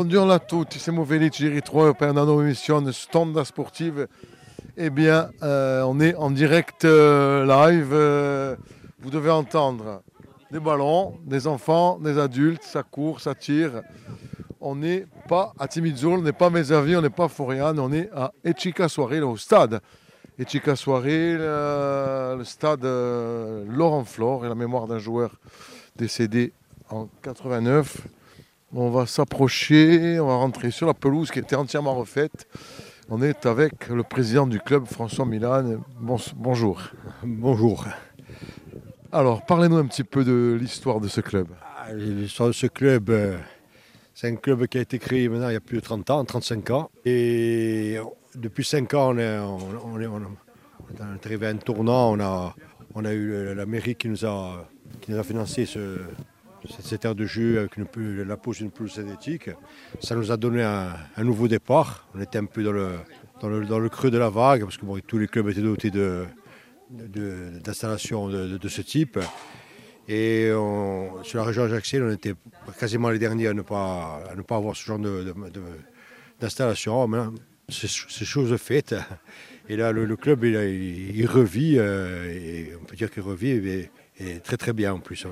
Buongiorno a tutti, siamo felici di ritrovare per una nuova Stonda Sportive. Eh bien, euh, on est en direct euh, live. euh, vous devez entendre des ballons, des enfants, des adultes, ça court, ça tire. On n'est pas à Timizzo, on n'est pas à Mesavi, on n'est pas à Forian, on est à Echika Soirée, au stade. Echika Soirée, le, stade Laurent Flore, et la mémoire d'un joueur décédé en 89. On va s'approcher, on va rentrer sur la pelouse qui était entièrement refaite. On est avec le président du club, François Milan. Bon- bonjour. Bonjour. Alors, parlez-nous un petit peu de l'histoire de ce club. Ah, L'histoire de ce club, euh, c'est un club qui a été créé maintenant il y a plus de 30 ans, 35 ans. Et depuis 5 ans, on est, on, on est- on est arrivé à un tournant. On a, on a eu la mairie qui nous a, qui nous a financé ce, cette, aire de jeu avec pelouse- la pose d'une pelouse synthétique. Ça nous a donné un, nouveau départ. On était un peu dans le, creux de la vague parce que tous les clubs étaient dotés d'installations de, ce type. Et sur la région Ajaccienne, on était quasiment les derniers à ne pas, avoir ce genre d'installation. C'est chose faite. Et là, le, club, il, revit, euh, on peut dire qu'il revit, et, très très bien en plus. Là,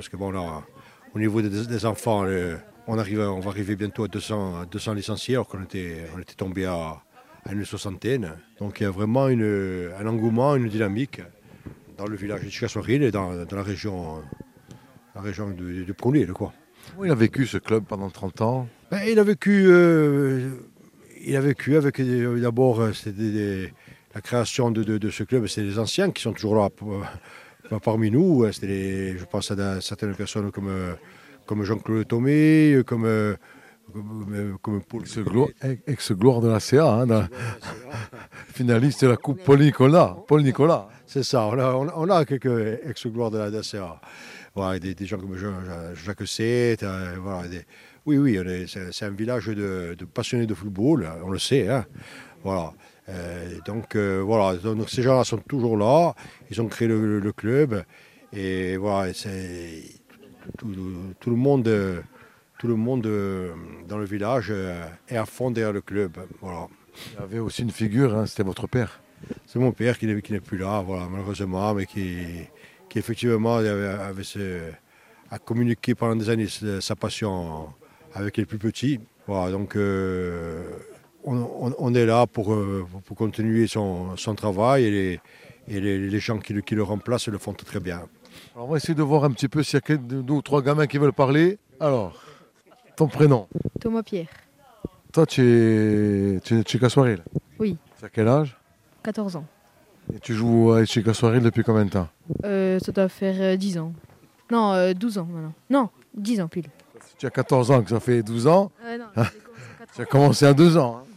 au niveau des, des enfants, le- on, arrive, on va arriver bientôt à 200, à 200 licenciés, alors qu'on était, on était tombé à, à une soixantaine. Donc il y a vraiment une- un engouement, une dynamique dans le village de Chicassoiril et dans, dans la région, la région de, quoi. Il a vécu ce club pendant 30 ans? Ben, il a vécu, euh, il a vécu avec euh, d'abord euh, la création de, de- de ce club, c'est les anciens qui sont toujours là pour- euh, parmi nous. Les- je pense à certaines personnes comme, euh, comme Jean-Claude Thomé, euh, comme, euh, comme, comme Paul Ex-glo- Ex-gloire de la CA, hein, dans- finaliste de la Coupe Paul Nicolas. Paul Nicolas. C'est ça, on a, on quelques ex-gloires de la. Voilà, des, des gens comme Jean- Jacques Sette, voilà, des- oui, oui, c'est c'est un village de, de passionnés de football, on le sait. hein. Voilà. Euh, donc, euh, voilà, donc ces gens-là sont toujours là, ils ont créé le, club, et voilà, c'est tout, tout- tout le monde, tout le monde euh, dans le village est à fond derrière le club. Voilà. Il y avait aussi une figure, hein, c'était votre père. C'est mon père qui n'est plus là, voilà, malheureusement, mais qui, qui effectivement avait, avait ce- a communiqué pendant des années sa sa passion avec les plus petits. Voilà, donc euh, on, est là pour, euh, pour- continuer son, son travail et, les, et les, les gens qui le, qui le remplacent le font très bien. Alors, on va essayer de voir un petit peu s'il y a deux ou trois gamins qui veulent parler. Alors, ton prénom Thomas Pierre, Toi, tu es, tu es Oui. Tu as quel âge 14 ans. Et tu joues à Chicassoiril depuis combien de temps Euh, ça doit faire euh, 10 ans. Non, euh, 12 ans maintenant. Non, 10 ans pile. Tu as 14 ans, que ça fait 12 ans. Euh, non, Tu as commencé à 2 ans. hein.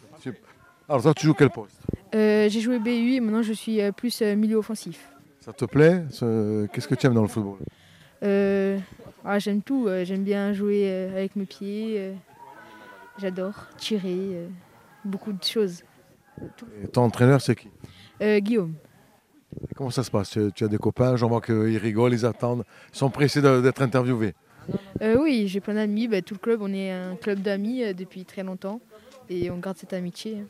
Alors, toi, tu joues quel poste Euh, j'ai joué BU et maintenant je suis euh, plus euh, milieu offensif. Ça te plaît Ce- Qu'est-ce que tu aimes dans le football? Euh, ah, j'aime tout. j'aime bien jouer avec mes pieds. J'adore tirer. beaucoup de choses. Et ton entraîneur, c'est qui? Euh, Guillaume. Et Comment ça se passe? Tu, tu as des copains, j'en vois qu'ils rigolent, ils attendent, ils sont pressés d'être interviewés. Euh, oui, j'ai plein d'amis. Bah, tout le club, on est un club d'amis depuis très longtemps. Et on garde cette amitié.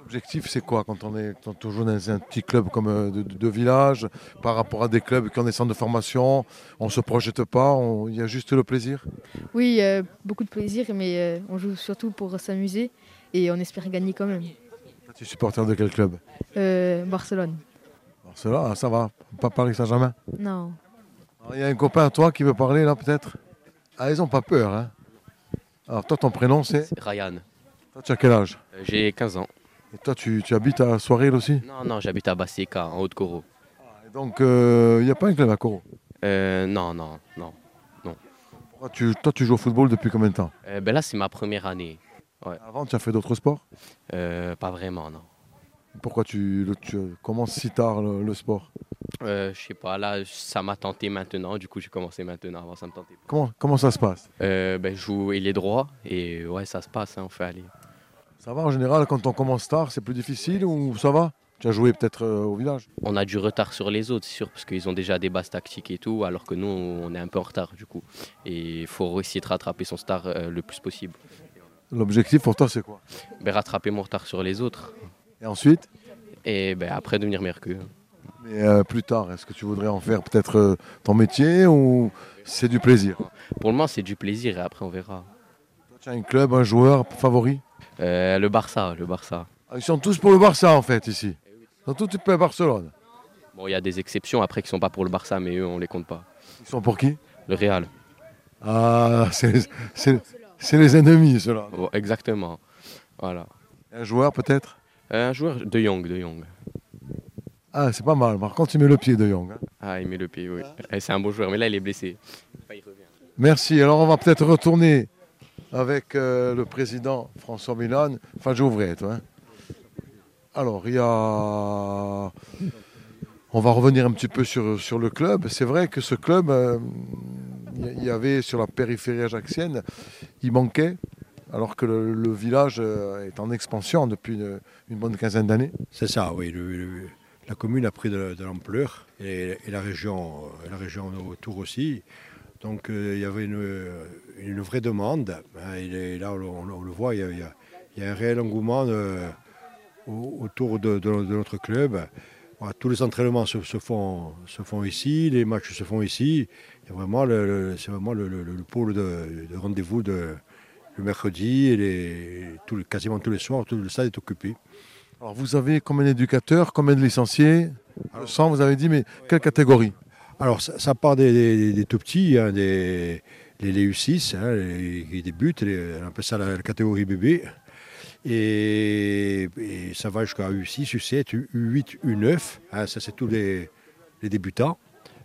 L'objectif, c'est quoi quand on, est, quand on joue dans un petit club comme euh, de, de- de village, par rapport à des clubs qui ont des centres de formation On ne se projette pas, on- il y a juste le plaisir? Oui, euh, beaucoup de plaisir, mais euh, on joue surtout pour s'amuser et on espère gagner quand même. Tu es supporter de quel club? Euh, Barcelone. Barcelone, ah, ça va, pas Paris Saint-Germain? Non. Il y a un copain à toi qui veut parler là peut-être? Ah, ils n'ont pas peur. Hein Alors toi, ton prénom c'est? C'est Ryan. Toi, tu as quel âge? J'ai 15 ans. Et toi, tu, tu habites à Soiril aussi? Non, non, j'habite à Basseka, en Haute-Coro. Et Donc, euh, il n'y a pas un club à Coro Euh, non, non, non. Pourquoi tu, Toi, tu joues au football depuis combien de temps? Euh, ben là, c'est ma première année. Avant, tu as fait d'autres sports? Euh, pas vraiment, non. Pourquoi tu, le- tu commences si tard le, le sport? Euh, je sais pas, là, ça m'a tenté maintenant. Du coup, j'ai commencé maintenant. Avant, ça me tentait. comment, comment ça se passe? Euh, ben, je joue il est droit et ouais, ça se passe. hein, on fait aller. Ça va en général quand on commence tard, c'est plus difficile ou ça va? Tu as joué peut-être euh, au village On a du retard sur les autres, c'est sûr, parce qu'ils ont déjà des bases tactiques et tout, alors que nous, on est un peu en retard, du coup. Et il faut essayer de rattraper son star euh, le plus possible. L'objectif pour toi, c'est quoi? Ben, rattraper mon retard sur les autres. Et ensuite? Et ben, après, devenir meilleur qu'eux. Mais euh, plus tard, est-ce que tu voudrais en faire peut-être ton métier ou c'est du plaisir? Pour le moment, c'est du plaisir et après, on verra. Tu as un club, un joueur favori Euh, le Barça, le Barça. Ah, Ils sont tous pour le Barça en fait ici. Ils sont tous pour Barcelone. Bon, il y a des exceptions après qui sont pas pour le Barça, mais eux, on les compte pas. Ils sont pour qui? Le Real. Ah, c'est les, ennemis ceux-là. Bon, exactement. Voilà. Un joueur peut-être? Euh, un joueur de Young, de Young. Ah, c'est pas mal. Par contre, il met le pied de Young. hein. Ah, il met le pied, oui. C'est un beau joueur, mais là, il est blessé. Merci. Alors, on va peut-être retourner avec euh, le président François Milan. Enfin, j'ouvrais, toi. hein. Alors, il y a. On va revenir un petit peu sur, sur le club. C'est vrai que ce club, euh, il y avait sur la périphérie ajaxienne, il manquait, alors que le, village euh, est en expansion depuis une, bonne quinzaine d'années. C'est ça, oui. la commune a pris de, l'ampleur et, et la, région, la région autour aussi. Donc euh, il y avait une, vraie demande. hein, et là, on, le- voit, il y, a, un réel engouement euh, au- autour de, notre club. Tous les entraînements se, font, ici, les matchs se font ici. C'est vraiment le, le- le pôle de, de rendez-vous de, le mercredi et quasiment tous les soirs, tout le stade est occupé. Alors, vous avez combien d'éducateurs, combien de licenciés 100, vous avez dit, mais quelle catégorie? Alors, ça, part des, tout petits, hein, des, les, les U6, hein, qui débutent, on appelle ça la, catégorie bébé. Et, ça va jusqu'à U6, U7, U8, U9. hein, ça, c'est tous les, débutants.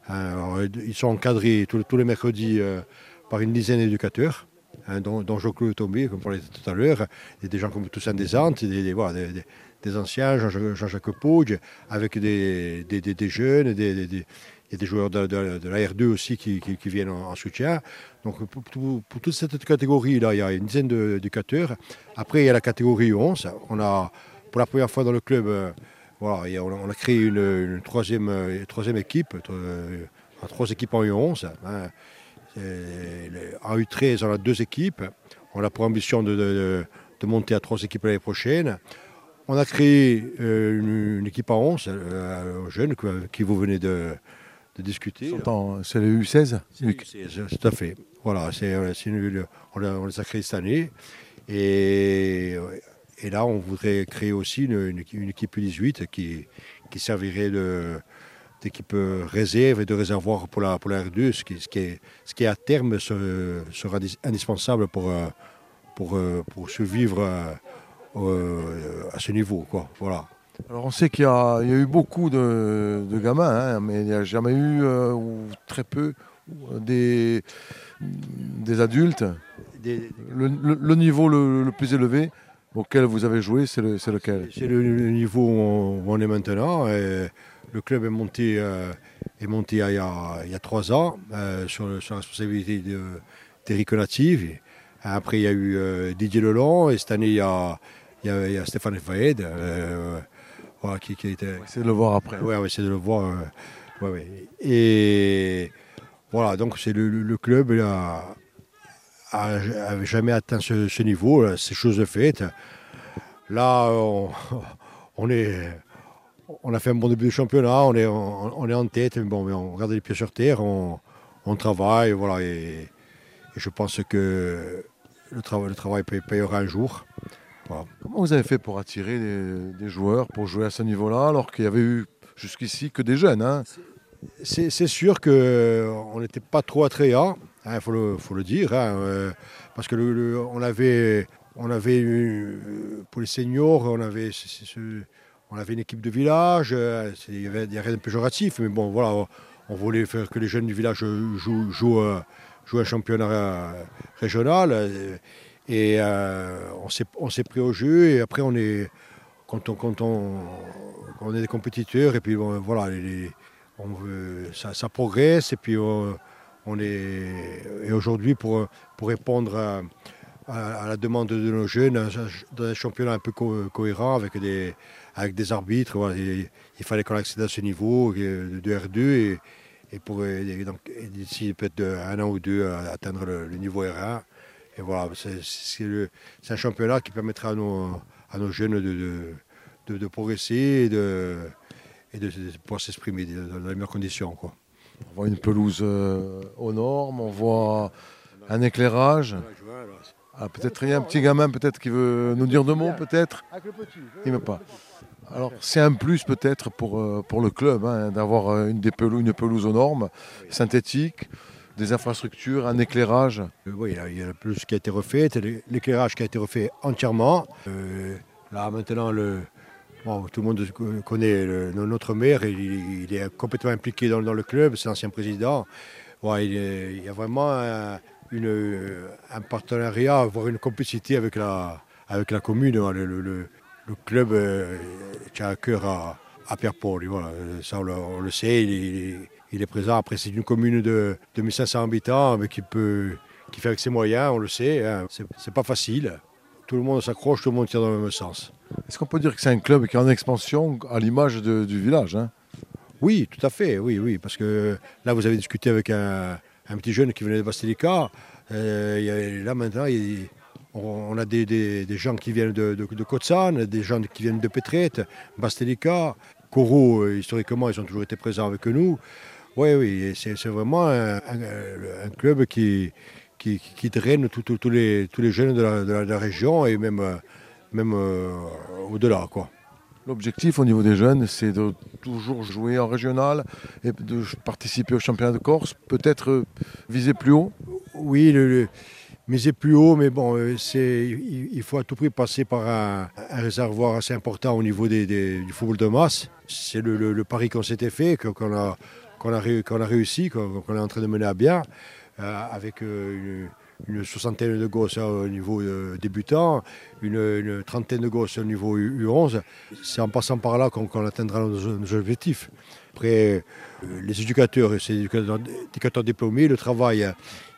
Ils sont encadrés tous, les mercredis euh, par une dizaine d'éducateurs, hein, dont, Jean-Claude Tombé, comme on parlait tout à l'heure, des gens comme Toussaint Desantes, des, anciens, Jean- Jean-Jacques Pouge, avec des, jeunes, des- il y a des joueurs de, la R2 aussi qui, viennent en, en soutien. Donc pour, toute cette catégorie-là, il y a une dizaine d'éducateurs. Après, il y a la catégorie 11. On a, pour la première fois dans le club, euh, voilà, on, a, créé une, troisième, euh, troisième équipe, euh, trois équipes en U11. hein. En U13, on a deux équipes. On a pour ambition de, monter à trois équipes l'année prochaine. On a créé une, équipe à 11, euh, jeunes, qui vous venez de, de discuter. C'est le U16 Oui, c'est- c'est- tout à fait. Voilà, c'est, euh, on, l'a- on les a créés cette année. Et, et là, on voudrait créer aussi une, une équipe- une équipe U18 qui, qui servirait de, d'équipe euh, réserve et de réservoir pour la, pour la R2, ce qui, ce qui, est, ce qui à terme se- sera dis- indispensable pour, euh, pour, euh, pour survivre euh, euh, à ce niveau. Quoi. Voilà. Alors on sait qu'il y, a il y a eu beaucoup de, de gamins, hein, mais il n'y a jamais eu, euh, ou très peu, euh, des, des adultes. Des- Le, le- le niveau le, le plus élevé auquel vous avez joué, c'est le- c'est lequel? C'est le, niveau où on, est maintenant. et le club est monté, euh, est monté il, y a, il y a trois ans euh, sur, la responsabilité de- d'Éric Native. Après, il y a eu Didier Lelon et cette année, il y a, il y a, il y a Stéphane Faed euh, qui, qui était. C'est de le voir après. Ouais, on va essayer de le voir. euh, ouais, ouais. Et voilà, donc c'est le, club il a, a- avait jamais atteint ce, ce niveau, là, ces choses faites. Là, on, on est, on a fait un bon début de championnat, on est, on, on est en tête, mais bon, mais on garde les pieds sur terre, on, travaille, voilà, et, et je pense que le, travail, le travail paye- payera un jour. Comment vous avez fait pour attirer des, des joueurs pour jouer à ce niveau-là, alors qu'il y avait eu jusqu'ici que des jeunes hein? C'est sûr qu'on n'était pas trop attrayant, il faut, le, faut le dire, hein, euh, parce que le- le- on avait, on avait eu, euh, pour les seniors, on avait, on avait une équipe de village, euh, il y avait il rien de péjoratif, mais bon voilà, on, on voulait faire que les jeunes du village jouent, jouent, euh, jouent un championnat euh, régional, euh, et euh, on s'est pris au jeu, et après on est, quand on, quand on, on est des compétiteurs, et puis voilà, on veut- ça, progresse et puis on est et aujourd'hui pour, pour répondre à, la demande de nos jeunes un- dans un championnat un peu co- cohérent avec des avec des arbitres il, fallait qu'on accède à ce niveau euh, de R2 et, et pour d'ici peut-être de un an ou deux à atteindre le, le niveau R1 et voilà, c'est un championnat qui permettra à nos, à nos jeunes de, de, de, progresser et de, et de, pouvoir s'exprimer dans les meilleures conditions. Quoi. On voit une pelouse euh, aux normes, on voit un éclairage. Ah, peut-être il y a un petit gamin peut-être qui veut nous dire deux mots peut-être. Il ne veut pas. Alors c'est un plus peut-être pour, euh, pour le club hein, d'avoir euh, une pelouse aux normes, synthétique, des infrastructures, un éclairage. oui, il y a pelouse qui a été refaite, l'éclairage qui a été refait entièrement. là maintenant tout le monde connaît notre maire, il, est complètement impliqué dans, le club, c'est l'ancien président. il, y a vraiment un, partenariat, voire une complicité avec la, commune. Le, club euh, tient à cœur à, Pierre-Paul. Ça, on le, sait, est présent. Après, c'est une commune de 2500 habitants mais qui, peut, qui fait avec ses moyens, on le sait. Hein. C'est pas facile. Tout le monde s'accroche, tout le monde tire dans le même sens. Est-ce qu'on peut dire que c'est un club qui est en expansion à l'image du village hein? Oui, tout à fait, oui, oui, parce que là vous avez discuté avec un, petit jeune qui venait de Bastilica. Euh, là maintenant, on a des, gens qui viennent de, de, des gens qui viennent de Petrette, Bastilica, Coro, euh, historiquement, ils ont toujours été présents avec nous. Oui, oui, c'est vraiment un, club qui, qui, draine tous les, les jeunes de la, région et même euh, même euh, au-delà. quoi. L'objectif au niveau des jeunes, c'est de toujours jouer en régional et de participer au championnat de Corse, peut-être viser plus haut? Oui, le, miser plus haut, mais bon, euh, c'est, il, faut à tout prix passer par un, réservoir assez important au niveau du football de masse. C'est le, pari qu'on s'était fait, qu'on a, qu'on a, a, réussi, qu'on, est en train de mener à bien, avec une une soixantaine de gosses au niveau euh, débutant, une, trentaine de gosses au niveau U11. C'est en passant par là qu'on atteindra nos, objectifs. Après, euh, les éducateurs, c'est des éducateurs, diplômés, le travail,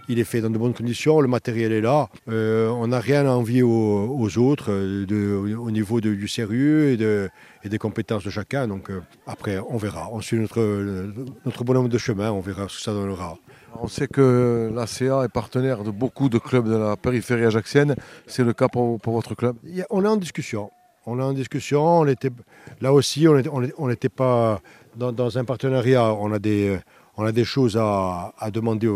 il est fait dans de bonnes conditions, le matériel est là. Euh, on n'a rien à envier aux, autres au niveau du sérieux et, des compétences de chacun. Donc après, on verra. On suit notre, notre bonhomme de chemin, on verra ce que ça donnera. On sait que l'ACA est partenaire de beaucoup de clubs de la périphérie ajaxienne. C'est le cas pour, votre club? On est en discussion. On est en discussion. On était, là aussi, on n'était pas dans, un partenariat. On a des, on a des choses à, demander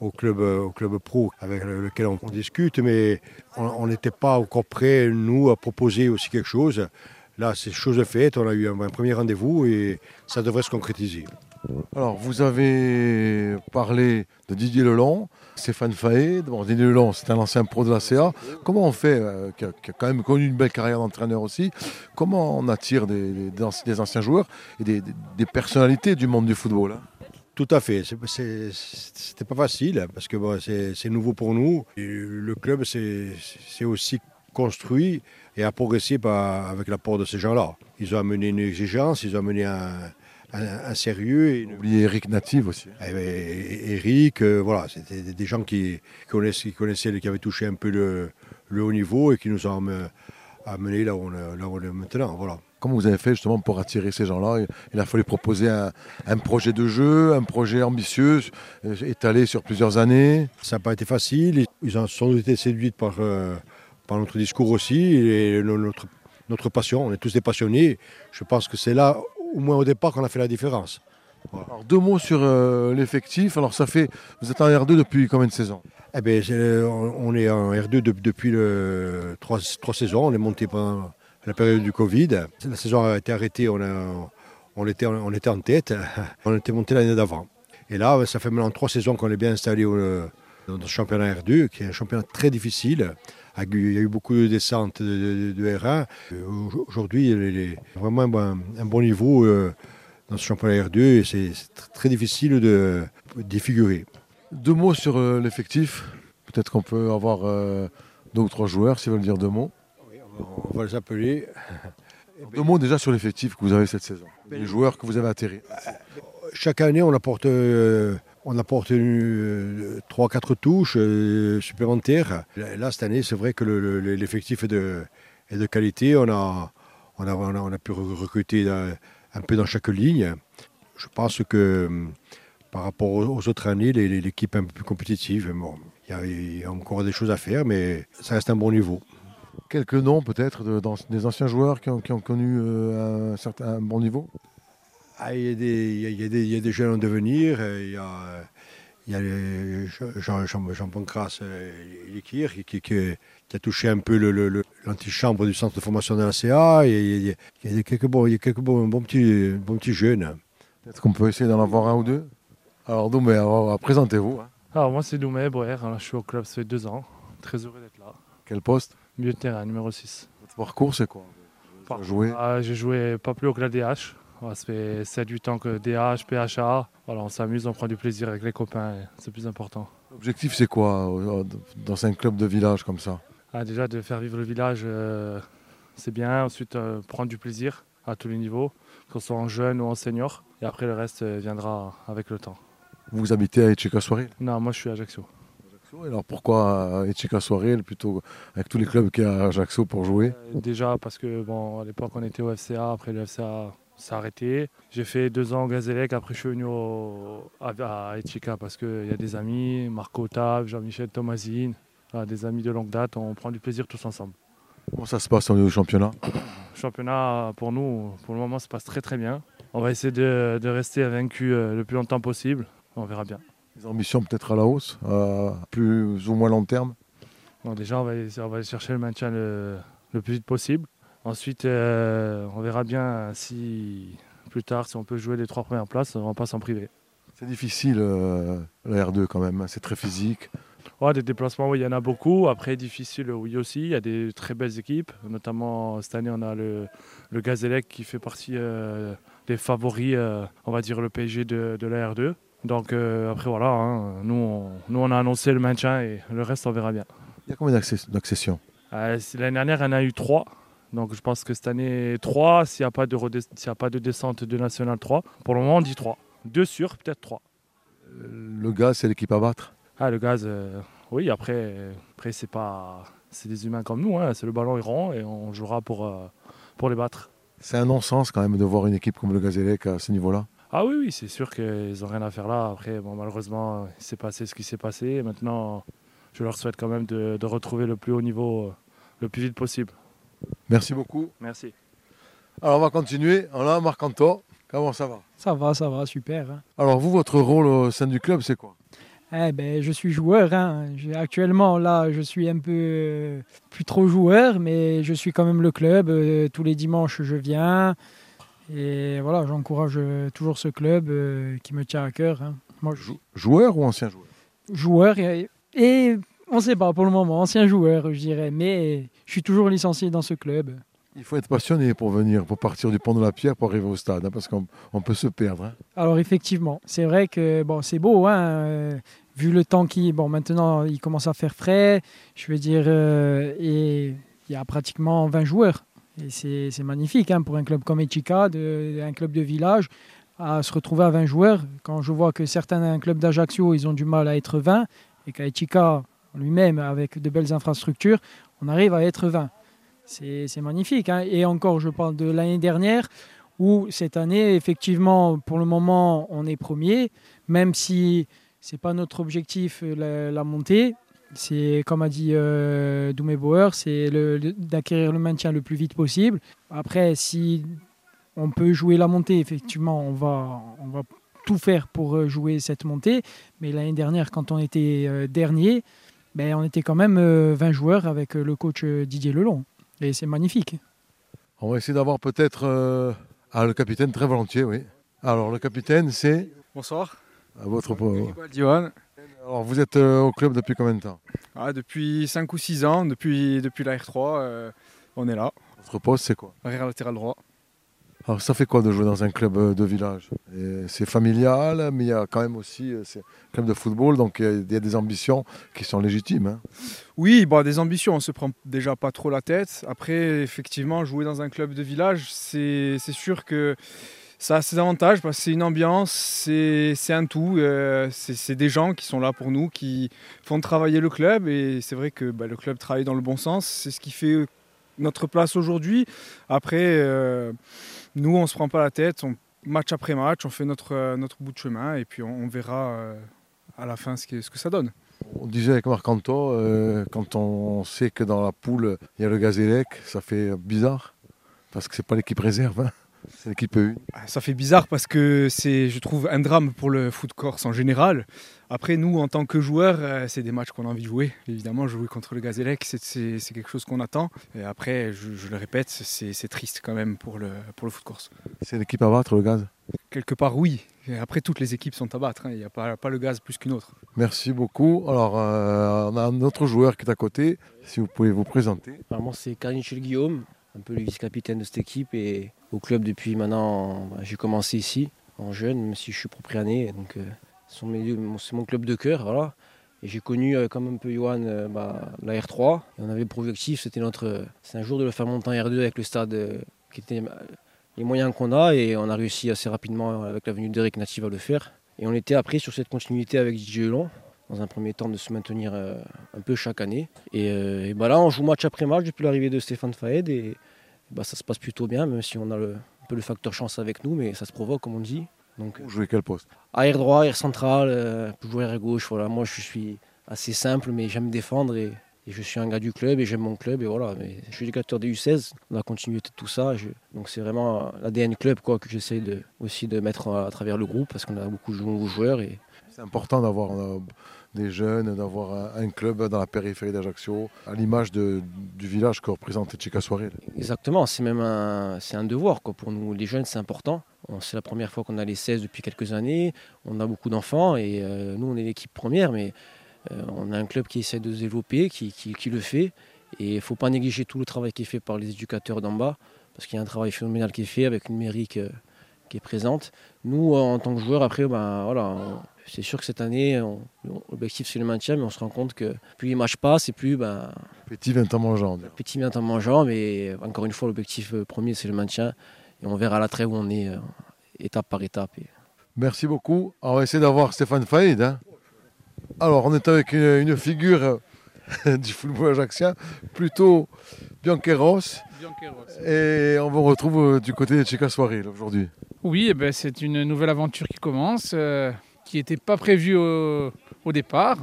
au, club, au club pro avec lequel on, discute, mais on n'était pas encore prêt, nous, à proposer aussi quelque chose. Là, c'est chose faite. On a eu un premier rendez-vous et ça devrait se concrétiser. Alors, vous avez parlé de Didier Lelon, Stéphane Fahé. Didier Lelon, c'est un ancien pro de la CA. Comment on fait, euh, qui, a, quand même connu une belle carrière d'entraîneur aussi, comment on attire des, anciens joueurs et des, personnalités du monde du football hein? Tout à fait. C'était pas facile parce que c'est nouveau pour nous. le club s'est aussi construit et a progressé avec l'apport de ces gens-là. Ils ont amené une exigence, ils ont amené un, un, sérieux. Et Oubliez Eric Native aussi. Eh ben, Eric, euh, voilà, c'était des gens qui, connaissaient, qui connaissaient, qui avaient touché un peu le, haut niveau et qui nous ont amenés là où on, est maintenant. Voilà. Comment vous avez fait justement pour attirer ces gens-là? Il a fallu proposer un, projet de jeu, un projet ambitieux, euh, étalé sur plusieurs années. Ça n'a pas été facile. Ils ont été séduits par, euh, par notre discours aussi et notre, notre passion. On est tous des passionnés. Je pense que c'est là au moins au départ qu'on a fait la différence. Alors, deux mots sur euh, l'effectif. Alors ça fait, vous êtes en R2 depuis combien de saisons? Eh bien, on est en R2 depuis le, trois, saisons. On est monté pendant la période du Covid. La saison a été arrêtée, on, a, était, en tête. On était monté l'année d'avant. Et là, ça fait maintenant trois saisons qu'on est bien installé dans le championnat R2, qui est un championnat très difficile. Il y a eu beaucoup de descentes de, R1. Aujourd'hui, il est vraiment un, bon niveau euh, dans ce championnat R2 et c'est très difficile de défigurer. Deux mots sur euh, l'effectif. Peut-être qu'on peut avoir euh, deux ou trois joueurs, s'ils veulent dire deux mots. On va les appeler. Deux mots déjà sur l'effectif que vous avez cette saison, les joueurs que vous avez atterris. Chaque année, on apporte on apporte 3-4 euh, touches euh, supplémentaires. Là, cette année, c'est vrai que l'effectif est de, qualité. On a, on, a, pu recruter un peu dans chaque ligne. Je pense que par rapport aux autres années, l'équipe est un peu plus compétitive. il y, a, il y a encore des choses à faire, mais ça reste un bon niveau. Quelques noms peut-être de- dans- des anciens joueurs qui ont, qui ont connu euh, un, certain, un bon niveau Ah, il, y a des, il, y a, il y a des, il y a des jeunes en devenir. euh, Il y a, euh, il y a Jean, Jean, Jean Pancras euh, Likir qui, qui- qui- qui a touché un peu le- le- le- l'antichambre du centre de formation de la CA. Il, y a, il y a quelques bons, il y a quelques bons, bons petits, bons petits jeunes. Peut-être qu'on peut essayer d'en avoir un ou deux Alors, Doumé, présentez-vous. hein. Alors moi c'est Doumé Boer, je suis au club ça fait deux ans. Très heureux d'être là. Quel poste Milieu de terrain, numéro 6. Votre parcours, c'est quoi? Joué? Ah, J'ai joué pas plus haut que la DH. Voilà, ça fait 7-8 ans que DH, PHA. Voilà, on s'amuse, on prend du plaisir avec les copains, c'est le plus important. L'objectif, c'est quoi euh, dans un club de village comme ça? Ah, déjà de faire vivre le village, euh, c'est bien. Ensuite, euh, prendre du plaisir à tous les niveaux, que ce soit en jeune ou en senior. Et après, le reste euh, viendra avec le temps. Vous habitez à Etcheka-Soirée Non, moi je suis à Ajaccio. Alors pourquoi Etcheka-Soirée plutôt avec tous les clubs qu'il y a à Ajaccio pour jouer Euh, Déjà parce que bon, à l'époque on était au FCA, après le FCA s'est arrêté. J'ai fait deux ans au Gazélec, après je suis venu au- à, à Etchika parce qu'il y a des amis, Marco Tav, Jean-Michel Thomasine, des amis de longue date, on prend du plaisir tous ensemble. Comment ça se passe au niveau du championnat? Le championnat pour nous, pour le moment, se passe très très bien. On va essayer de, de rester vaincu euh, le plus longtemps possible, on verra bien. Les ambitions peut-être à la hausse, à plus ou moins long terme Bon, déjà, on va, on va chercher le maintien le, le plus vite possible. Ensuite, euh, on verra bien si plus tard, si on peut jouer les trois premières places, on va pas s'en priver. C'est difficile euh, la R2 quand même, hein, c'est très physique. Ouais, des déplacements, oui, il y en a beaucoup. Après, difficile, oui aussi. Il y a des très belles équipes. Notamment, cette année, on a le, le Gazélec qui fait partie euh, des favoris, euh, on va dire, le PSG de, de la R2. Donc, euh, après, voilà, hein, nous, on, nous, on a annoncé le maintien et le reste, on verra bien. Il y a combien d'accessions? Euh, L'année dernière, il y en a eu trois. Donc, je pense que cette année, trois, s'il n'y a, pas de redes- s'il y a pas de descente de National 3. Pour le moment, on dit trois. Deux sur, peut-être trois. Euh, Le gaz, c'est l'équipe à battre? Ah, le gaz, euh, oui, après, après c'est pas. C'est des humains comme nous, hein, c'est le ballon est rond et on jouera pour, pour les battre. C'est un non-sens quand même de voir une équipe comme le Gazélec à ce niveau-là? Ah oui, oui, c'est sûr qu'ils n'ont rien à faire là. Après, bon, malheureusement, il s'est passé ce qui s'est passé. Et maintenant, je leur souhaite quand même de, de retrouver le plus haut niveau euh, le plus vite possible. Merci beaucoup. Merci. Alors on va continuer. On a Marc-Anto. Comment ça va? Ça va, ça va, super. hein. Alors vous, votre rôle au sein du club, c'est quoi? Eh ben, je suis joueur. hein. J'ai- Actuellement, là, je suis un peu euh, plus trop joueur, mais je suis quand même le club. Euh, tous les dimanches, je viens. Et voilà, j'encourage euh, toujours ce club euh, qui me tient à cœur. hein. Moi, je Joueur ou ancien joueur? Joueur et, et on ne sait pas pour le moment, ancien joueur, je dirais. Mais je suis toujours licencié dans ce club. Il faut être passionné pour venir, pour partir du pont de la Pierre pour arriver au stade, hein, parce qu'on on peut se perdre. hein. Alors effectivement, c'est vrai que bon, c'est beau, hein, euh, vu le temps qui, bon, maintenant il commence à faire frais, je veux dire, euh, et il y a pratiquement 20 joueurs. C'est magnifique hein, pour un club comme Echika, de, un club de village, à se retrouver à 20 joueurs. Quand je vois que certains clubs d'Ajaccio, ils ont du mal à être 20, et qu'à Echika lui-même, avec de belles infrastructures, on arrive à être 20. C'est magnifique. hein. Et encore, je parle de l'année dernière, où cette année, effectivement, pour le moment, on est premier, même si c'est pas notre objectif euh, la montée. C'est comme a dit euh, Doumé Bauer, c'est le- le- d'acquérir le maintien le plus vite possible. Après, si on peut jouer la montée, effectivement, on va, on va tout faire pour euh, jouer cette montée. Mais l'année dernière, quand on était euh, dernier, ben, on était quand même euh, 20 joueurs avec le coach Didier Lelon. Et c'est magnifique. On va essayer d'avoir peut-être euh, ah, le capitaine très volontiers, oui. Alors le capitaine, c'est Bonsoir. à votre. Diwan. Alors vous êtes euh, au club depuis combien de temps? Ah, depuis 5 ou 6 ans, depuis, depuis la R3, euh, on est là, Votre poste, c'est quoi? Arrière latéral droit. Alors ça fait quoi de jouer dans un club euh, de village? C'est familial, mais il y a quand même aussi un club de football, donc il y a- il y, a des ambitions qui sont légitimes. hein. Oui, bon, des ambitions, on se prend déjà pas trop la tête. Après, effectivement, jouer dans un club de village, c'est c'est sûr que ça a ses avantages parce que c'est une ambiance, c'est un tout. euh, c'est des gens qui sont là pour nous, qui font travailler le club. Et c'est vrai que bah, le club travaille dans le bon sens. C'est ce qui fait notre place aujourd'hui. Après, euh, nous, on se prend pas la tête. On, match après match, on fait notre, euh, notre bout de chemin et puis on, verra euh, à la fin ce que, ça donne. On disait avec Marc-Anto, euh, quand on sait que dans la poule, il y a le Gazélec, ça fait bizarre, parce que c'est pas l'équipe réserve, hein. C'est l'équipe 1. Ah, Ça fait bizarre parce que c'est, je trouve, un drame pour le foot corse en général. Après, nous, en tant que joueurs, euh, c'est des matchs qu'on a envie de jouer. Évidemment, jouer contre le Gazélec, c'est, quelque chose qu'on attend. Et après, je, je le répète, c'est, triste quand même pour le, pour le foot corse. C'est l'équipe à battre, le Gaz. Quelque part, oui. Et après, toutes les équipes sont à battre. hein. Il n'y a pas, pas le gaz plus qu'une autre. Merci beaucoup. Alors, euh, on a un autre joueur qui est à côté, si vous pouvez vous présenter. Alors moi, c'est Carnichel Guillaume, un peu le vice-capitaine de cette équipe et au club depuis maintenant. bah, j'ai commencé ici en jeune, même si je suis propre année. Donc, euh, c'est mon, club de cœur, voilà. Et j'ai connu, euh, comme un peu Johan, euh, bah, la R3. Et on avait pour objectif, c'était notre, c'est un jour de le faire monter en R2 avec le stade qui était euh, les moyens qu'on a. Et on a réussi assez rapidement avec la venue d'Eric Natif à le faire. Et on était après sur cette continuité avec DJ Elon dans un premier temps de se maintenir euh, un peu chaque année. Et, euh, et bah là, on joue match après match depuis l'arrivée de Stéphane Faed et, bah, ça se passe plutôt bien, même si on a le, un peu le facteur chance avec nous, mais ça se provoque, comme on dit. Donc, Vous jouez quel poste? Arrière droit, arrière central, euh, jouer arrière gauche, voilà. Moi, je suis assez simple, mais j'aime défendre et, et je suis un gars du club et j'aime mon club et voilà. Mais je suis éducateur des U16, on a continué tout ça. je- donc c'est vraiment l'ADN club quoi que j'essaie de, aussi de mettre à, travers le groupe parce qu'on a beaucoup de nouveaux joueurs et C'est important d'avoir euh, des jeunes, d'avoir un, un club dans la périphérie d'Ajaccio, à l'image du village que représente Chica Soirée. Exactement, c'est même un, un devoir quoi. pour nous. Les jeunes, c'est important. C'est la première fois qu'on a les 16 depuis quelques années. On a beaucoup d'enfants et euh, nous, on est l'équipe première, mais euh, on a un club qui essaie de se développer, qui, qui- qui le fait. Et il ne faut pas négliger tout le travail qui est fait par les éducateurs d'en bas, parce qu'il y a un travail phénoménal qui est fait avec une mairie qui est présente. Nous, en tant que joueurs, après, ben, voilà, c'est sûr que cette année, l'objectif c'est le maintien, mais on se rend compte que plus les matchs passent et plus ben, Petit 20 ans mangeant. petit bien en mangeant, mais encore une fois, l'objectif euh, premier, c'est le maintien. Et on verra la trêve où on est, euh, étape par étape. Merci beaucoup. On va essayer d'avoir Stéphane Faïd. hein. Alors, on est avec une, une figure du football ajaxien, plutôt Bianqueros. Et on vous retrouve euh, du côté de Chica Soirée là, aujourd'hui. Oui, eh ben, c'est une nouvelle aventure qui commence, euh, qui n'était pas prévue au, au départ,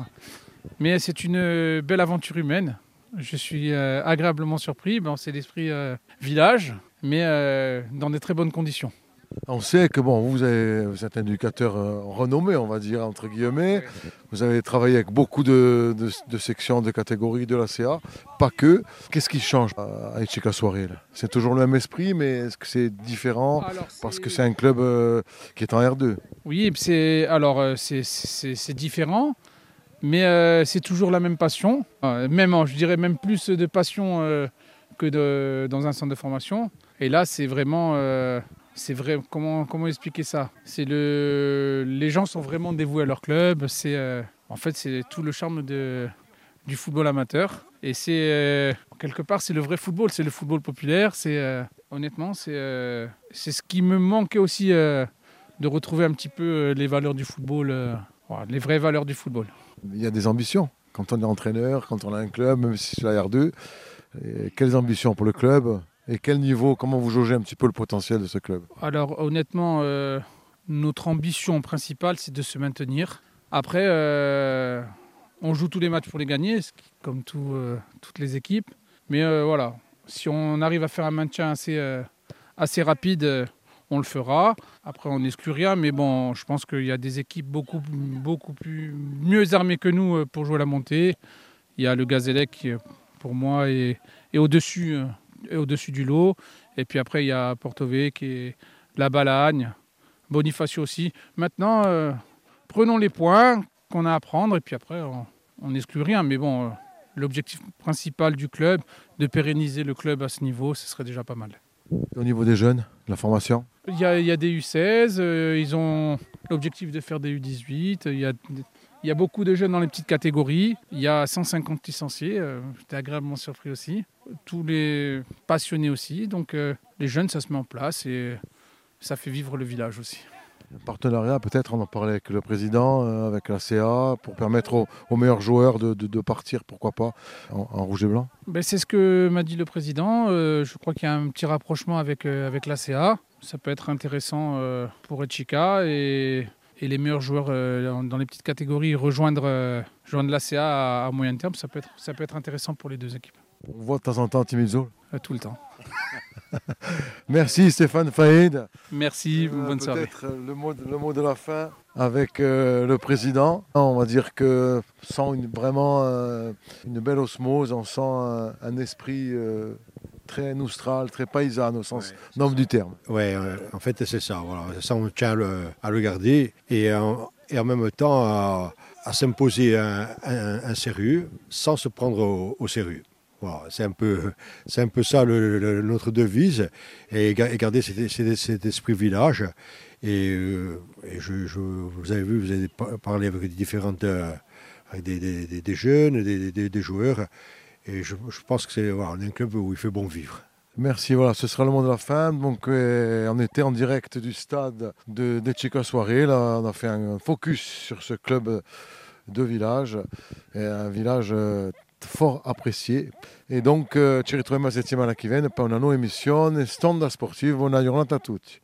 mais c'est une belle aventure humaine. Je suis euh, agréablement surpris. Ben, c'est l'esprit euh, village, mais euh, dans des très bonnes conditions. On sait que bon, vous, avez- vous êtes un éducateur euh, renommé, on va dire, entre guillemets. Vous avez travaillé avec beaucoup de, de- de sections, de catégories de la CA, pas que. Qu'est-ce qui change à Chica Soirée C'est toujours le même esprit, mais est-ce que c'est différent Parce que c'est un club euh, qui est en R2. Oui, c'est alors euh, c'est- différent, mais c'est toujours la même passion. Même, je dirais même plus de passion que de, dans un centre de formation. Et là, c'est vraiment, c'est vrai. Comment expliquer ça? C'est le, les gens sont vraiment dévoués à leur club. C'est euh, en fait c'est tout le charme du football amateur. Et c'est euh, quelque part c'est le vrai football, c'est le football populaire. Euh, honnêtement c'est c'est ce qui me manquait aussi. de retrouver un petit peu les valeurs du football, les vraies valeurs du football. Il y a des ambitions. Quand on est entraîneur, quand on a un club, même si c'est la R2, et quelles ambitions pour le club? Et quel niveau Comment vous jaugez un petit peu le potentiel de ce club? Alors honnêtement, euh, notre ambition principale, c'est de se maintenir. Après, euh, on joue tous les matchs pour les gagner, comme euh, toutes les équipes. Mais voilà, si on arrive à faire un maintien assez, assez rapide, on le fera. Après, on n'exclut rien, mais bon, je pense qu'il y a des équipes beaucoup, beaucoup plus mieux armées que nous pour jouer la montée. Il y a le Gazélec qui, pour moi, est, est au-dessus au-dessus du lot. Et puis après, il y a Porto qui est la Balagne, Bonifacio aussi. Maintenant, euh, prenons les points qu'on a à prendre et puis après, on- n'exclut rien. Mais bon, euh, l'objectif principal du club, de pérenniser le club à ce niveau, ce serait déjà pas mal. Au niveau des jeunes, la formation? Il y y a des U16, euh, ils ont l'objectif de faire des U18. Il y, a, il y a beaucoup de jeunes dans les petites catégories. Il y a 150 licenciés. euh, J'étais agréablement surpris aussi. Tous les passionnés aussi. Donc euh, les jeunes, ça se met en place et ça fait vivre le village aussi. Un partenariat, peut-être, on en parlait avec le président, euh, avec la CA, pour permettre aux, aux meilleurs joueurs de, de- de partir, pourquoi pas, en, en rouge et blanc. Ben, c'est ce que m'a dit le président. Euh, je crois qu'il y a un petit rapprochement avec, euh, avec l'ACA. Ça peut être intéressant euh, pour Echika. Et, et les meilleurs joueurs dans, dans les petites catégories rejoindre, rejoindre l'ACA à, à, moyen terme, ça peut, être, ça peut être intéressant pour les deux équipes. On voit de temps en temps Timizzo Tout le temps. Merci Stéphane Faïd. Merci, Euh, bonne soirée. Peut-être le mot, de, le mot de la fin avec euh, le président. On va dire que une, vraiment euh, une belle osmose, on sent un, un esprit euh, très noustral, très paysan au sens Ouais, noble du terme. Oui, en fait, c'est ça. Voilà. Ça, on tient à le, à le garder et en, et en même temps à, à s'imposer un, un, un, sérieux sans se prendre au, au sérieux. Voilà, c'est un peu, c'est un peu ça le, le, notre devise et, et garder cet, cet, cet, esprit village. Et, euh, et je, je, vous avez vu, vous avez parlé avec différentes, euh, avec des, des, des, jeunes, des, des, joueurs. Et je, pense que c'est un club où il fait bon vivre. Merci, voilà, ce sera le mot de la fin. Donc, euh, on était en direct du stade de, de Soirée. Là, on a fait un focus sur ce club de village. Et un village euh, fort apprécié. E donc ci ritroviamo la settimana che viene per una nuova emissione Stonda Sportiva. Buona giornata a tutti.